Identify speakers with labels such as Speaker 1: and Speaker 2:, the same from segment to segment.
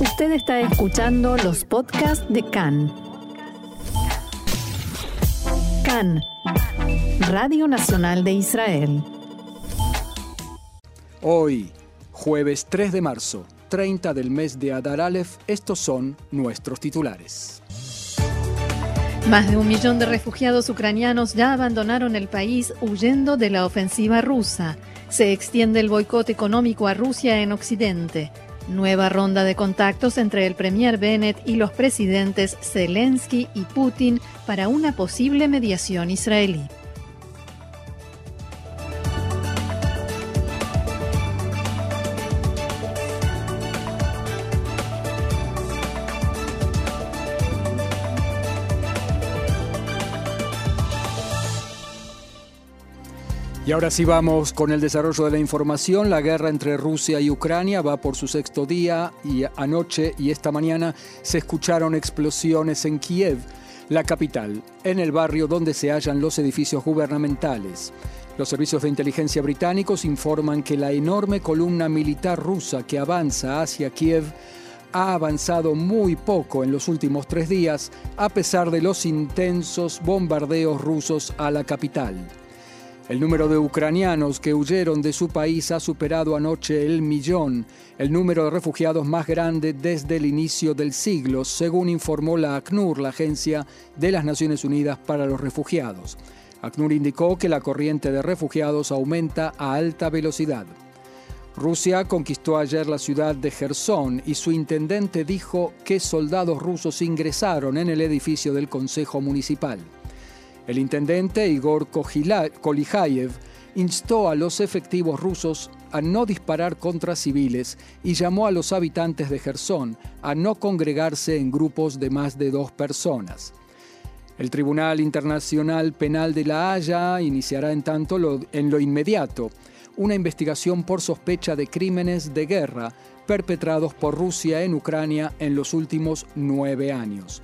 Speaker 1: Usted está escuchando los podcasts de CAN. CAN, Radio Nacional de Israel.
Speaker 2: Hoy, jueves 3 de marzo, 30 del mes de Adar Aleph, estos son nuestros titulares.
Speaker 1: Más de un millón de refugiados ucranianos ya abandonaron el país huyendo de la ofensiva rusa. Se extiende el boicot económico a Rusia en Occidente. Nueva ronda de contactos entre el premier Bennett y los presidentes Zelensky y Putin para una posible mediación israelí.
Speaker 2: Y ahora sí vamos con el desarrollo de la información. La guerra entre Rusia y Ucrania va por su sexto día y anoche y esta mañana se escucharon explosiones en Kiev, la capital, en el barrio donde se hallan los edificios gubernamentales. Los servicios de inteligencia británicos informan que la enorme columna militar rusa que avanza hacia Kiev ha avanzado muy poco en los últimos tres días, a pesar de los intensos bombardeos rusos a la capital. El número de ucranianos que huyeron de su país ha superado anoche el millón, el número de refugiados más grande desde el inicio del siglo, según informó la ACNUR, la Agencia de las Naciones Unidas para los Refugiados. ACNUR indicó que la corriente de refugiados aumenta a alta velocidad. Rusia conquistó ayer la ciudad de Gerson y su intendente dijo que soldados rusos ingresaron en el edificio del Consejo Municipal. El intendente Igor Kolijayev instó a los efectivos rusos a no disparar contra civiles y llamó a los habitantes de Gerson a no congregarse en grupos de más de dos personas. El Tribunal Internacional Penal de La Haya iniciará en tanto en lo inmediato una investigación por sospecha de crímenes de guerra perpetrados por Rusia en Ucrania en los últimos nueve años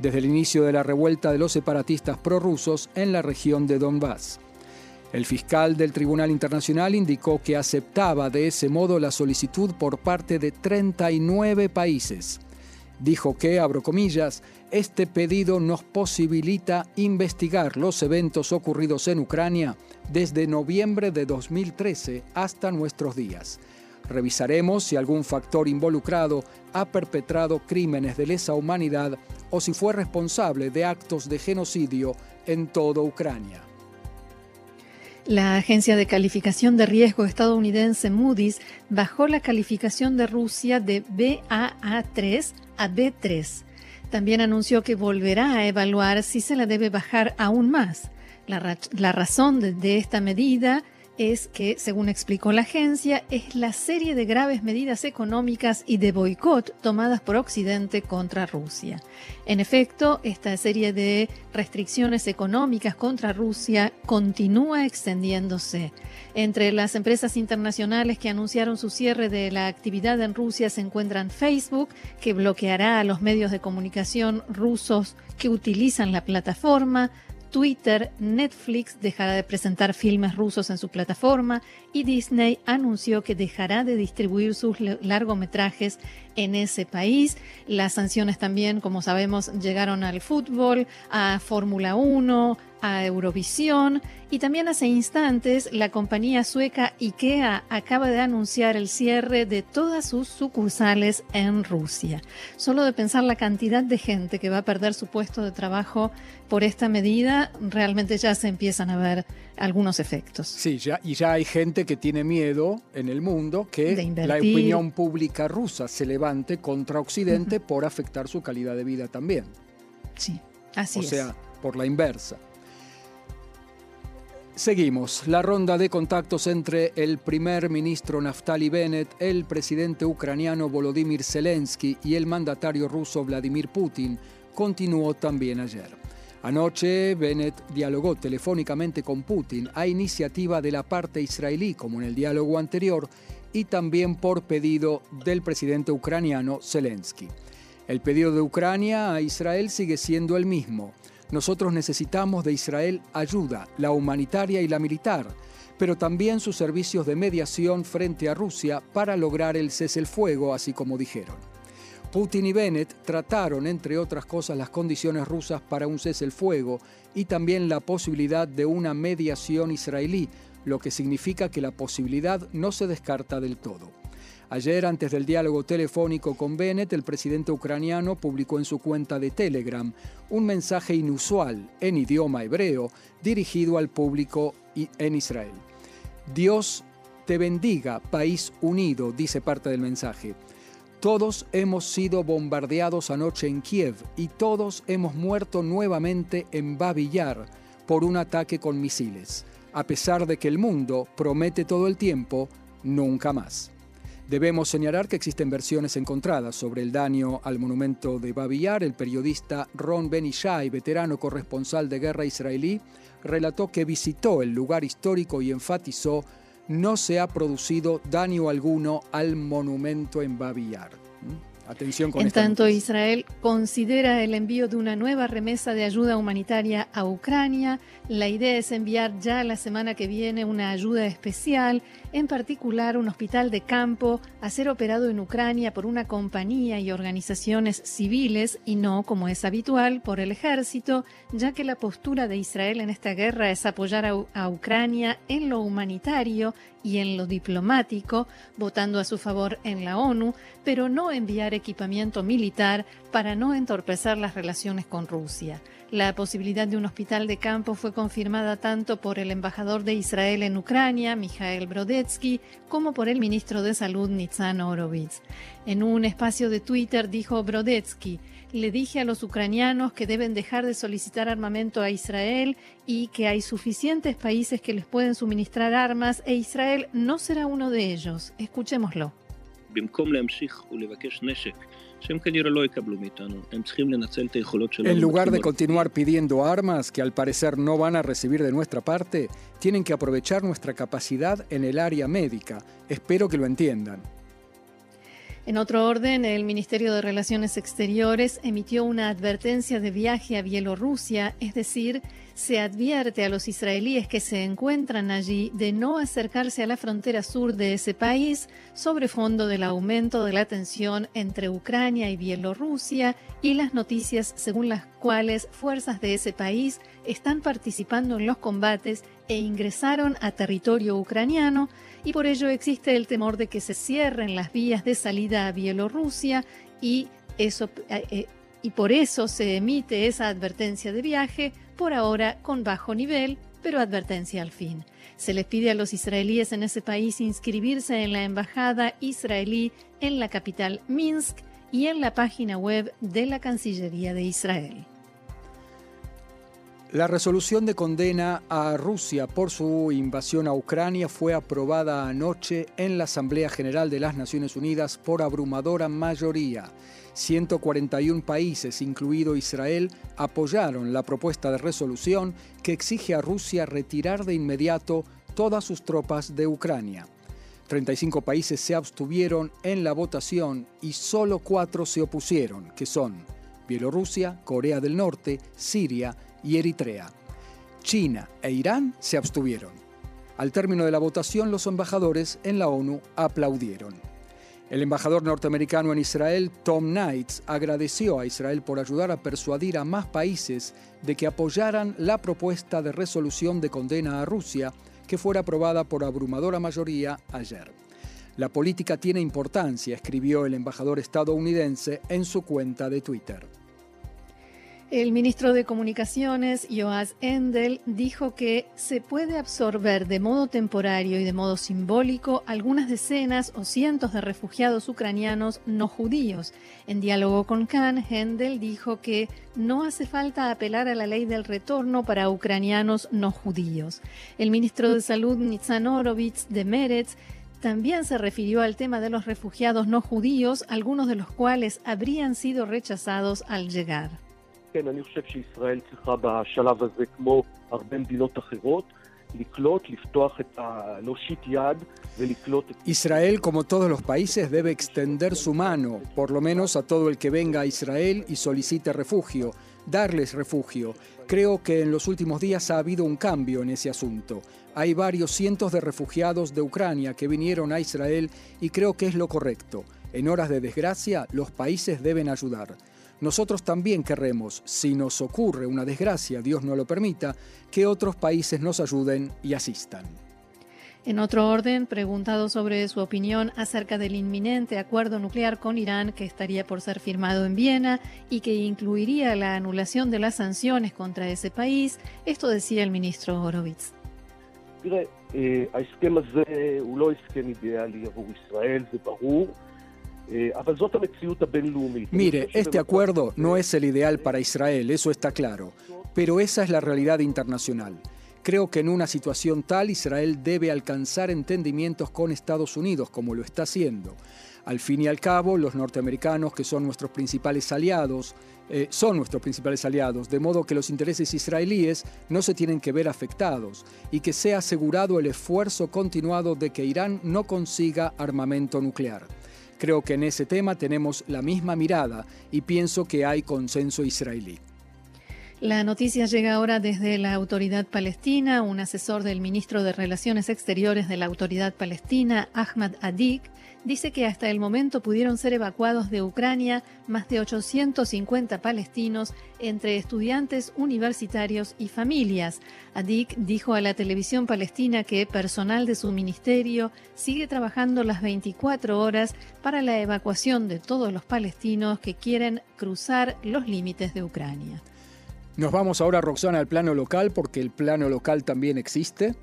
Speaker 2: desde el inicio de la revuelta de los separatistas prorrusos en la región de Donbass. El fiscal del Tribunal Internacional indicó que aceptaba de ese modo la solicitud por parte de 39 países. Dijo que, abro comillas, este pedido nos posibilita investigar los eventos ocurridos en Ucrania desde noviembre de 2013 hasta nuestros días. Revisaremos si algún factor involucrado ha perpetrado crímenes de lesa humanidad o si fue responsable de actos de genocidio en toda Ucrania.
Speaker 1: La agencia de calificación de riesgo estadounidense Moody's bajó la calificación de Rusia de BAA3 a B3. También anunció que volverá a evaluar si se la debe bajar aún más. La, razón de, de esta medida es que, según explicó la agencia, es la serie de graves medidas económicas y de boicot tomadas por Occidente contra Rusia. En efecto, esta serie de restricciones económicas contra Rusia continúa extendiéndose. Entre las empresas internacionales que anunciaron su cierre de la actividad en Rusia se encuentran Facebook, que bloqueará a los medios de comunicación rusos que utilizan la plataforma, Twitter, Netflix dejará de presentar filmes rusos en su plataforma y Disney anunció que dejará de distribuir sus largometrajes en ese país. Las sanciones también, como sabemos, llegaron al fútbol, a Fórmula 1, a Eurovisión y también hace instantes la compañía sueca IKEA acaba de anunciar el cierre de todas sus sucursales en Rusia. Solo de pensar la cantidad de gente que va a perder su puesto de trabajo por esta medida, realmente ya se empiezan a ver algunos efectos.
Speaker 2: Sí, ya, y ya hay gente que tiene miedo en el mundo que la opinión pública rusa se levante contra Occidente por afectar su calidad de vida también.
Speaker 1: Sí, así
Speaker 2: es.
Speaker 1: O
Speaker 2: sea, por la inversa. Seguimos la ronda de contactos entre el primer ministro Naftali Bennett, el presidente ucraniano Volodymyr Zelensky y el mandatario ruso Vladimir Putin continuó también ayer. Anoche, Bennett dialogó telefónicamente con Putin a iniciativa de la parte israelí, como en el diálogo anterior, y también por pedido del presidente ucraniano Zelensky. El pedido de Ucrania a Israel sigue siendo el mismo nosotros necesitamos de Israel ayuda, la humanitaria y la militar, pero también sus servicios de mediación frente a Rusia para lograr el cese el fuego, así como dijeron. Putin y Bennett trataron, entre otras cosas, las condiciones rusas para un cese el fuego y también la posibilidad de una mediación israelí, lo que significa que la posibilidad no se descarta del todo. Ayer, antes del diálogo telefónico con Bennett, el presidente ucraniano publicó en su cuenta de Telegram un mensaje inusual en idioma hebreo dirigido al público en Israel. Dios te bendiga, país unido, dice parte del mensaje. Todos hemos sido bombardeados anoche en Kiev y todos hemos muerto nuevamente en Babillar por un ataque con misiles, a pesar de que el mundo promete todo el tiempo nunca más. Debemos señalar que existen versiones encontradas sobre el daño al monumento de Babillar. El periodista Ron Benishai, veterano corresponsal de guerra israelí, relató que visitó el lugar histórico y enfatizó no se ha producido daño alguno al monumento en Babillar.
Speaker 1: Atención con en tanto, Israel considera el envío de una nueva remesa de ayuda humanitaria a Ucrania. La idea es enviar ya la semana que viene una ayuda especial, en particular un hospital de campo, a ser operado en Ucrania por una compañía y organizaciones civiles y no, como es habitual, por el ejército, ya que la postura de Israel en esta guerra es apoyar a, Ucrania en lo humanitario y en lo diplomático, votando a su favor en la ONU, pero no enviar equipamiento militar para no entorpecer las relaciones con Rusia. La posibilidad de un hospital de campo fue confirmada tanto por el embajador de Israel en Ucrania, Mikhail Como por el ministro de Salud, Nitzan Horowitz. En un espacio de Twitter dijo Brodetsky, le dije a los ucranianos que deben dejar de solicitar armamento a Israel y que hay suficientes países que les pueden suministrar armas e Israel no será uno de ellos. Escuchémoslo.
Speaker 2: En lugar de continuar pidiendo armas que al parecer no van a recibir de nuestra parte, tienen que aprovechar nuestra capacidad en el área médica. Espero que lo entiendan.
Speaker 1: En otro orden, el Ministerio de Relaciones Exteriores emitió una advertencia de viaje a Bielorrusia, es decir, se advierte a los israelíes que se encuentran allí de no acercarse a la frontera sur de ese país sobre fondo del aumento de la tensión entre Ucrania y Bielorrusia y las noticias según las cuales fuerzas de ese país están participando en los combates e ingresaron a territorio ucraniano y por ello existe el temor de que se cierren las vías de salida a Bielorrusia y eso eh, eh, y por eso se emite esa advertencia de viaje por ahora con bajo nivel, pero advertencia al fin. Se les pide a los israelíes en ese país inscribirse en la embajada israelí en la capital Minsk y en la página web de la Cancillería de Israel.
Speaker 2: La resolución de condena a Rusia por su invasión a Ucrania fue aprobada anoche en la Asamblea General de las Naciones Unidas por abrumadora mayoría. 141 países, incluido Israel, apoyaron la propuesta de resolución que exige a Rusia retirar de inmediato todas sus tropas de Ucrania. 35 países se abstuvieron en la votación y solo cuatro se opusieron, que son Bielorrusia, Corea del Norte, Siria, y Eritrea. China e Irán se abstuvieron. Al término de la votación, los embajadores en la ONU aplaudieron. El embajador norteamericano en Israel, Tom Knights, agradeció a Israel por ayudar a persuadir a más países de que apoyaran la propuesta de resolución de condena a Rusia que fuera aprobada por abrumadora mayoría ayer. La política tiene importancia, escribió el embajador estadounidense en su cuenta de Twitter.
Speaker 1: El ministro de Comunicaciones, Joas Endel, dijo que se puede absorber de modo temporario y de modo simbólico algunas decenas o cientos de refugiados ucranianos no judíos. En diálogo con Khan, Endel dijo que no hace falta apelar a la ley del retorno para ucranianos no judíos. El ministro de Salud, Nitzan Orovitz, de Meretz, también se refirió al tema de los refugiados no judíos, algunos de los cuales habrían sido rechazados al llegar.
Speaker 2: Israel, como todos los países, debe extender su mano, por lo menos a todo el que venga a Israel y solicite refugio, darles refugio. Creo que en los últimos días ha habido un cambio en ese asunto. Hay varios cientos de refugiados de Ucrania que vinieron a Israel y creo que es lo correcto. En horas de desgracia, los países deben ayudar. Nosotros también querremos, si nos ocurre una desgracia, Dios no lo permita, que otros países nos ayuden y asistan.
Speaker 1: En otro orden, preguntado sobre su opinión acerca del inminente acuerdo nuclear con Irán que estaría por ser firmado en Viena y que incluiría la anulación de las sanciones contra ese país, esto decía el ministro Horowitz.
Speaker 2: Mire, este acuerdo no es el ideal para Israel, eso está claro, pero esa es la realidad internacional. Creo que en una situación tal Israel debe alcanzar entendimientos con Estados Unidos, como lo está haciendo. Al fin y al cabo, los norteamericanos, que son nuestros principales aliados, eh, son nuestros principales aliados, de modo que los intereses israelíes no se tienen que ver afectados y que sea asegurado el esfuerzo continuado de que Irán no consiga armamento nuclear. Creo que en ese tema tenemos la misma mirada y pienso que hay consenso israelí.
Speaker 1: La noticia llega ahora desde la autoridad palestina. Un asesor del ministro de Relaciones Exteriores de la autoridad palestina, Ahmad Adik, dice que hasta el momento pudieron ser evacuados de Ucrania más de 850 palestinos entre estudiantes universitarios y familias. Adik dijo a la televisión palestina que personal de su ministerio sigue trabajando las 24 horas para la evacuación de todos los palestinos que quieren cruzar los límites de Ucrania.
Speaker 2: Nos vamos ahora, Roxana, al plano local, porque el plano local también existe.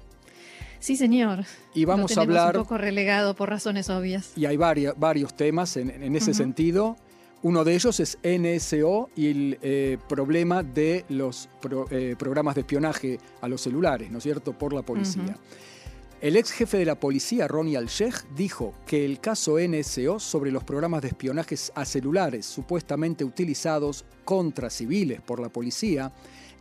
Speaker 1: Sí, señor.
Speaker 2: Y vamos a hablar.
Speaker 1: Un poco relegado por razones obvias.
Speaker 2: Y hay varios temas en, ese sentido. Uno de ellos es NSO y el eh, problema de los eh, programas de espionaje a los celulares, ¿no es cierto?, por la policía. El ex jefe de la policía, Ronnie Al-Sheikh, dijo que el caso NSO sobre los programas de espionajes a celulares supuestamente utilizados contra civiles por la policía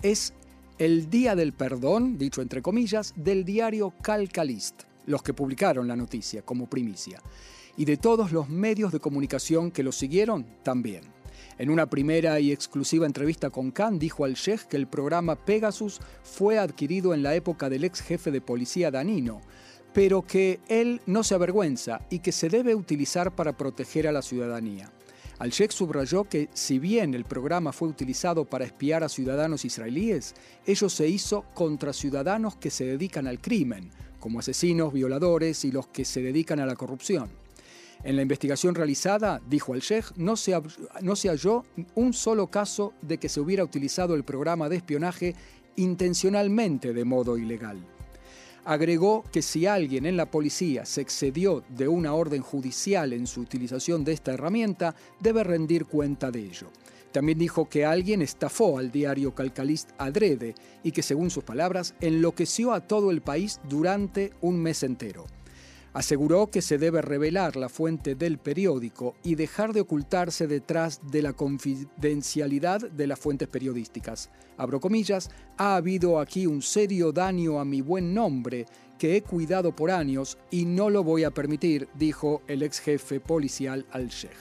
Speaker 2: es el día del perdón, dicho entre comillas, del diario Calcalist, los que publicaron la noticia como primicia, y de todos los medios de comunicación que lo siguieron también. En una primera y exclusiva entrevista con Khan, dijo al Sheikh que el programa Pegasus fue adquirido en la época del ex jefe de policía Danino, pero que él no se avergüenza y que se debe utilizar para proteger a la ciudadanía. Al-Sheikh subrayó que si bien el programa fue utilizado para espiar a ciudadanos israelíes, ello se hizo contra ciudadanos que se dedican al crimen, como asesinos, violadores y los que se dedican a la corrupción. En la investigación realizada, dijo el Sheikh, no se, no se halló un solo caso de que se hubiera utilizado el programa de espionaje intencionalmente de modo ilegal. Agregó que si alguien en la policía se excedió de una orden judicial en su utilización de esta herramienta, debe rendir cuenta de ello. También dijo que alguien estafó al diario Calcalist adrede y que, según sus palabras, enloqueció a todo el país durante un mes entero. Aseguró que se debe revelar la fuente del periódico y dejar de ocultarse detrás de la confidencialidad de las fuentes periodísticas. Abro comillas, ha habido aquí un serio daño a mi buen nombre que he cuidado por años y no lo voy a permitir, dijo el ex jefe policial al-Sheikh.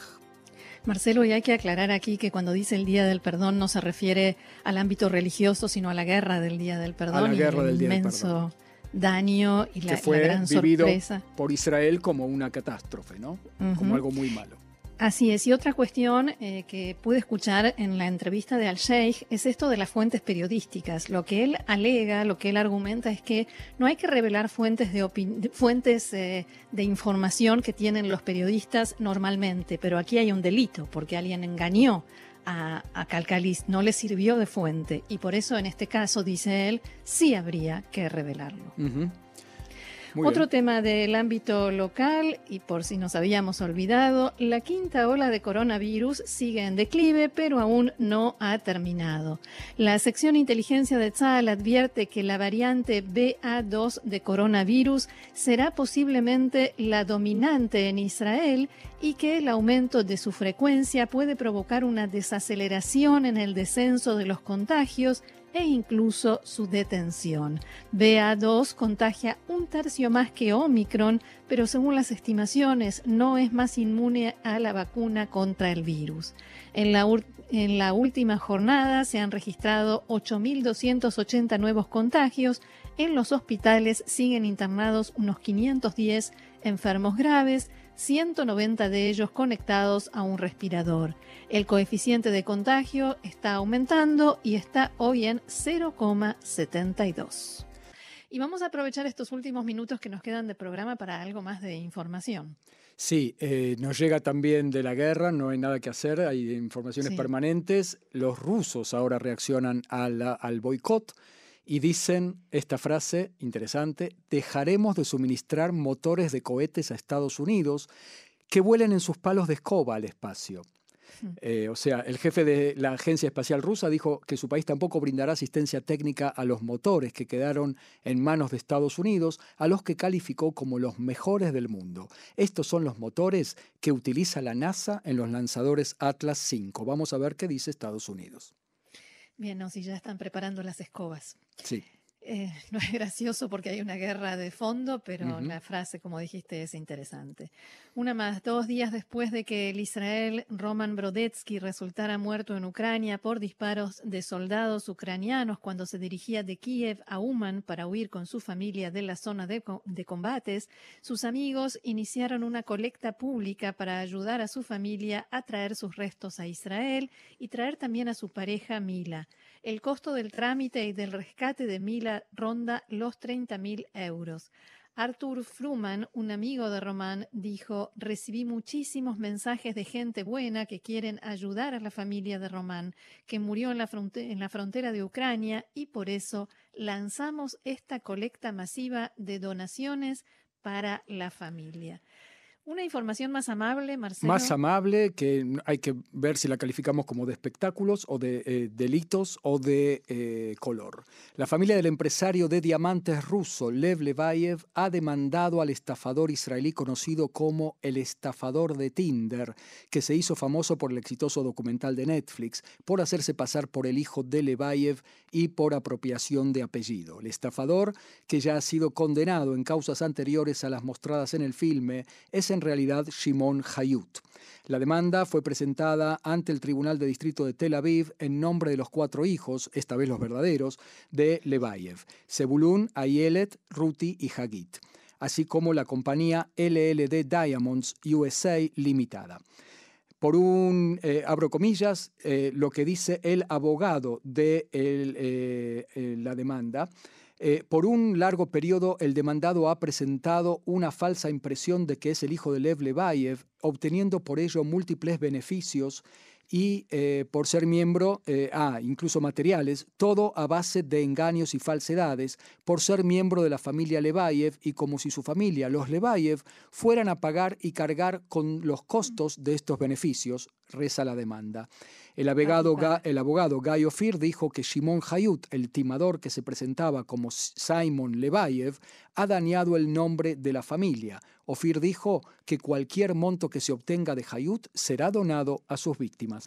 Speaker 1: Marcelo, y hay que aclarar aquí que cuando dice el Día del Perdón no se refiere al ámbito religioso, sino a la guerra del Día del Perdón.
Speaker 2: A la guerra del Día del Perdón
Speaker 1: daño y la,
Speaker 2: que fue
Speaker 1: gran
Speaker 2: vivido
Speaker 1: sorpresa.
Speaker 2: por Israel como una catástrofe, ¿no? Como algo muy malo.
Speaker 1: Así es. Y otra cuestión eh, que pude escuchar en la entrevista de Al-Sheikh es esto de las fuentes periodísticas. Lo que él alega, lo que él argumenta es que no hay que revelar fuentes de, fuentes, eh, de información que tienen los periodistas normalmente, pero aquí hay un delito porque alguien engañó a, a Calcalis no le sirvió de fuente y por eso en este caso, dice él, sí habría que revelarlo. Otro tema del ámbito local, y por si nos habíamos olvidado, la quinta ola de coronavirus sigue en declive, pero aún no ha terminado. La sección inteligencia de Tzal advierte que la variante BA2 de coronavirus será posiblemente la dominante en Israel y que el aumento de su frecuencia puede provocar una desaceleración en el descenso de los contagios e incluso su detención. BA2 contagia un tercio más que Omicron, pero según las estimaciones no es más inmune a la vacuna contra el virus. En la, en la última jornada se han registrado 8.280 nuevos contagios. En los hospitales siguen internados unos 510 enfermos graves, 190 de ellos conectados a un respirador. El coeficiente de contagio está aumentando y está hoy en 0,72. Y vamos a aprovechar estos últimos minutos que nos quedan de programa para algo más de información.
Speaker 2: Sí, eh, nos llega también de la guerra, no hay nada que hacer, hay informaciones permanentes. Los rusos ahora reaccionan al boicot y dicen esta frase interesante, dejaremos de suministrar motores de cohetes a Estados Unidos que vuelen en sus palos de escoba al espacio. Eh, o sea, el jefe de la Agencia Espacial Rusa dijo que su país tampoco brindará asistencia técnica a los motores que quedaron en manos de Estados Unidos, a los que calificó como los mejores del mundo. Estos son los motores que utiliza la NASA en los lanzadores Atlas V. Vamos a ver qué dice Estados Unidos.
Speaker 1: Bien, no, si ya están preparando las escobas.
Speaker 2: Sí.
Speaker 1: Eh, no es gracioso porque hay una guerra de fondo, pero la frase, como dijiste, es interesante. Una más, dos días después de que el Israel Roman Brodetsky resultara muerto en Ucrania por disparos de soldados ucranianos cuando se dirigía de Kiev a Uman para huir con su familia de la zona de, de combates, sus amigos iniciaron una colecta pública para ayudar a su familia a traer sus restos a Israel y traer también a su pareja Mila. El costo del trámite y del rescate de Mila ronda los 30.000 euros. Arthur Fruman, un amigo de Román, dijo, recibí muchísimos mensajes de gente buena que quieren ayudar a la familia de Román, que murió en la, en la frontera de Ucrania, y por eso lanzamos esta colecta masiva de donaciones para la familia. Una información más amable, Marcelo.
Speaker 2: Más amable, que hay que ver si la calificamos como de espectáculos o de eh, delitos o de eh, color. La familia del empresario de diamantes ruso, Lev Levayev, ha demandado al estafador israelí conocido como el estafador de Tinder, que se hizo famoso por el exitoso documental de Netflix, por hacerse pasar por el hijo de Levayev y por apropiación de apellido. El estafador, que ya ha sido condenado en causas anteriores a las mostradas en el filme, es en realidad Shimon Hayut. La demanda fue presentada ante el Tribunal de Distrito de Tel Aviv en nombre de los cuatro hijos, esta vez los verdaderos, de Levayev, Sebulun, Ayelet, Ruti y Hagit, así como la compañía LLD Diamonds USA Limitada por un, eh, abro comillas, eh, lo que dice el abogado de eh, la demanda, eh, por un largo periodo, el demandado ha presentado una falsa impresión de que es el hijo de Lev Levayev, obteniendo por ello múltiples beneficios y eh, por ser miembro, eh, ah, incluso materiales, todo a base de engaños y falsedades, por ser miembro de la familia Levayev y como si su familia, los Levayev, fueran a pagar y cargar con los costos de estos beneficios, reza la demanda. El abogado, el abogado Guy Ofir dijo que Shimon Hayut, el timador que se presentaba como Simon Levayev, ha dañado el nombre de la familia. Ofir dijo que cualquier monto que se obtenga de Hayut será donado a sus víctimas.